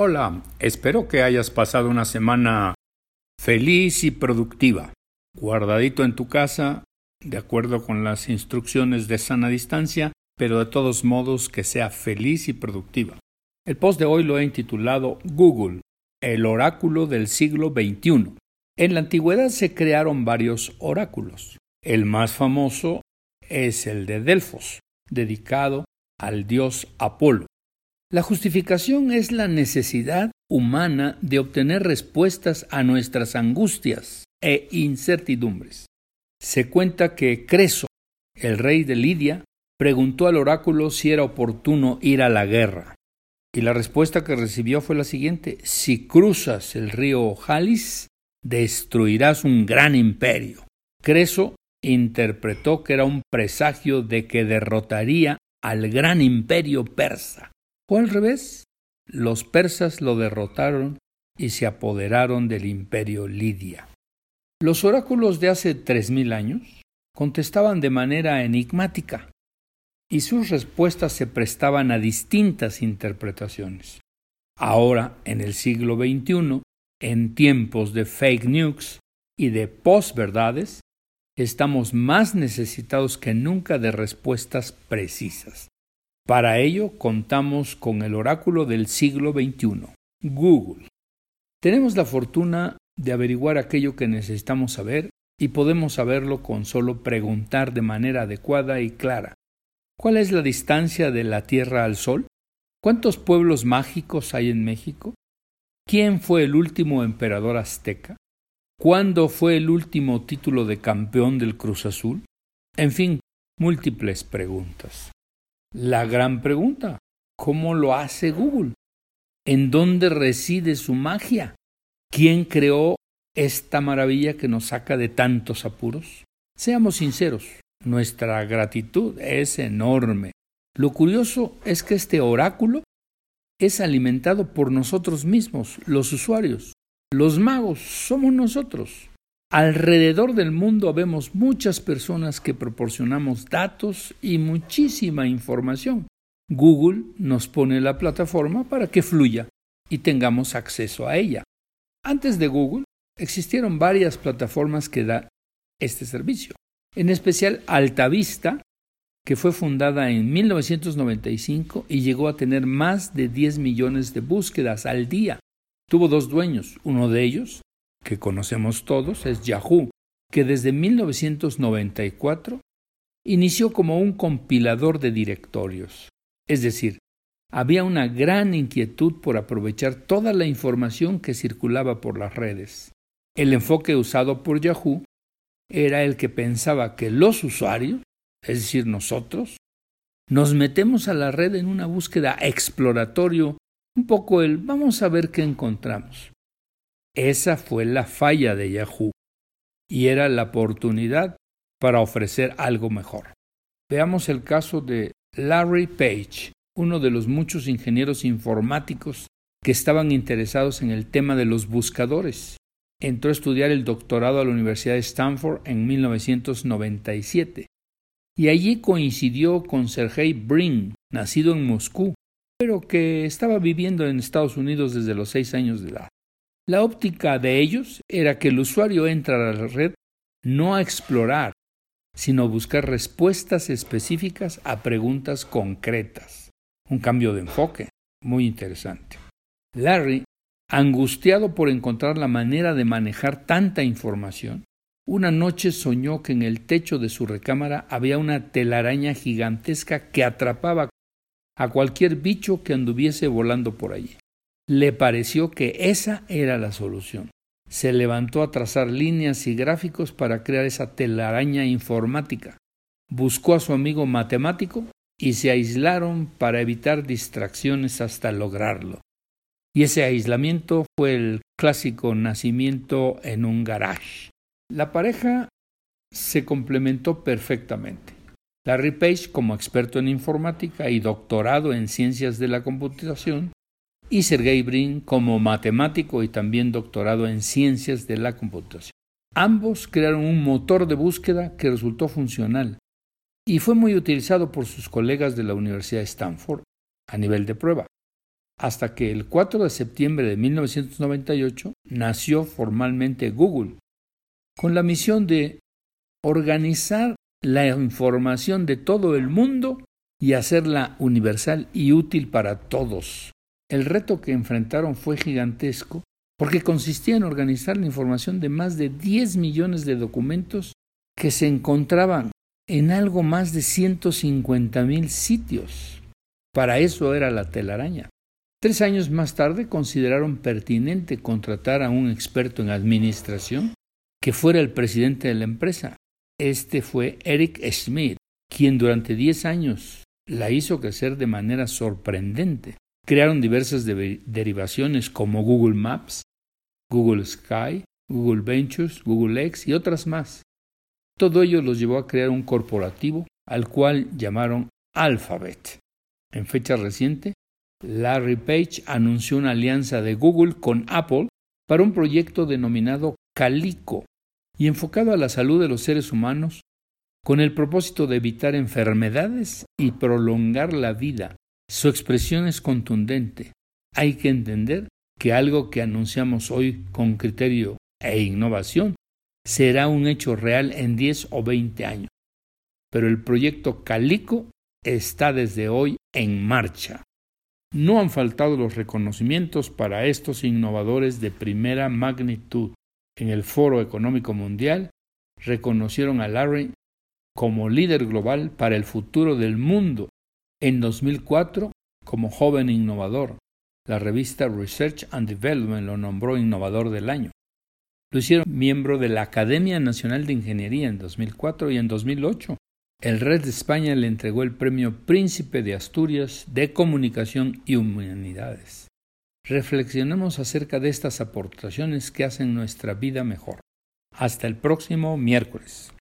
Hola, espero que hayas pasado una semana feliz y productiva, guardadito en tu casa, de acuerdo con las instrucciones de sana distancia, pero de todos modos que sea feliz y productiva. El post de hoy lo he intitulado Google, el oráculo del siglo XXI. En la antigüedad se crearon varios oráculos. El más famoso es el de Delfos, dedicado al dios Apolo. La justificación es la necesidad humana de obtener respuestas a nuestras angustias e incertidumbres. Se cuenta que Creso, el rey de Lidia, preguntó al oráculo si era oportuno ir a la guerra. Y la respuesta que recibió fue la siguiente: Si cruzas el río Jalis, destruirás un gran imperio. Creso interpretó que era un presagio de que derrotaría al gran imperio persa. O al revés, los persas lo derrotaron y se apoderaron del imperio Lidia. Los oráculos de hace tres mil años contestaban de manera enigmática y sus respuestas se prestaban a distintas interpretaciones. Ahora, en el siglo XXI, en tiempos de fake news y de posverdades, estamos más necesitados que nunca de respuestas precisas. Para ello contamos con el oráculo del siglo XXI, Google. Tenemos la fortuna de averiguar aquello que necesitamos saber y podemos saberlo con solo preguntar de manera adecuada y clara. ¿Cuál es la distancia de la Tierra al Sol? ¿Cuántos pueblos mágicos hay en México? ¿Quién fue el último emperador azteca? ¿Cuándo fue el último título de campeón del Cruz Azul? En fin, múltiples preguntas. La gran pregunta, ¿cómo lo hace Google? ¿En dónde reside su magia? ¿Quién creó esta maravilla que nos saca de tantos apuros? Seamos sinceros, nuestra gratitud es enorme. Lo curioso es que este oráculo es alimentado por nosotros mismos, los usuarios. Los magos somos nosotros. Alrededor del mundo vemos muchas personas que proporcionamos datos y muchísima información. Google nos pone la plataforma para que fluya y tengamos acceso a ella. Antes de Google existieron varias plataformas que dan este servicio, en especial Altavista, que fue fundada en 1995 y llegó a tener más de 10 millones de búsquedas al día. Tuvo dos dueños, uno de ellos que conocemos todos es Yahoo, que desde 1994 inició como un compilador de directorios. Es decir, había una gran inquietud por aprovechar toda la información que circulaba por las redes. El enfoque usado por Yahoo era el que pensaba que los usuarios, es decir, nosotros, nos metemos a la red en una búsqueda exploratorio, un poco el vamos a ver qué encontramos. Esa fue la falla de Yahoo y era la oportunidad para ofrecer algo mejor. Veamos el caso de Larry Page, uno de los muchos ingenieros informáticos que estaban interesados en el tema de los buscadores. Entró a estudiar el doctorado a la Universidad de Stanford en 1997 y allí coincidió con Sergey Brin, nacido en Moscú, pero que estaba viviendo en Estados Unidos desde los seis años de edad. La óptica de ellos era que el usuario entra a la red no a explorar, sino a buscar respuestas específicas a preguntas concretas. Un cambio de enfoque muy interesante. Larry, angustiado por encontrar la manera de manejar tanta información, una noche soñó que en el techo de su recámara había una telaraña gigantesca que atrapaba a cualquier bicho que anduviese volando por allí le pareció que esa era la solución. Se levantó a trazar líneas y gráficos para crear esa telaraña informática. Buscó a su amigo matemático y se aislaron para evitar distracciones hasta lograrlo. Y ese aislamiento fue el clásico nacimiento en un garage. La pareja se complementó perfectamente. Larry Page, como experto en informática y doctorado en ciencias de la computación, y Sergey Brin como matemático y también doctorado en ciencias de la computación. Ambos crearon un motor de búsqueda que resultó funcional y fue muy utilizado por sus colegas de la Universidad de Stanford a nivel de prueba. hasta que el 4 de septiembre de 1998 nació formalmente Google, con la misión de organizar la información de todo el mundo y hacerla universal y útil para todos. El reto que enfrentaron fue gigantesco porque consistía en organizar la información de más de 10 millones de documentos que se encontraban en algo más de 150 mil sitios. Para eso era la telaraña. Tres años más tarde consideraron pertinente contratar a un experto en administración que fuera el presidente de la empresa. Este fue Eric Schmidt, quien durante diez años la hizo crecer de manera sorprendente. Crearon diversas derivaciones como Google Maps, Google Sky, Google Ventures, Google X y otras más. Todo ello los llevó a crear un corporativo al cual llamaron Alphabet. En fecha reciente, Larry Page anunció una alianza de Google con Apple para un proyecto denominado Calico y enfocado a la salud de los seres humanos con el propósito de evitar enfermedades y prolongar la vida. Su expresión es contundente. Hay que entender que algo que anunciamos hoy con criterio e innovación será un hecho real en 10 o 20 años. Pero el proyecto Calico está desde hoy en marcha. No han faltado los reconocimientos para estos innovadores de primera magnitud. En el Foro Económico Mundial reconocieron a Larry como líder global para el futuro del mundo. En 2004, como joven innovador, la revista Research and Development lo nombró innovador del año. Lo hicieron miembro de la Academia Nacional de Ingeniería en 2004 y en 2008. El Red de España le entregó el premio Príncipe de Asturias de Comunicación y Humanidades. Reflexionemos acerca de estas aportaciones que hacen nuestra vida mejor. Hasta el próximo miércoles.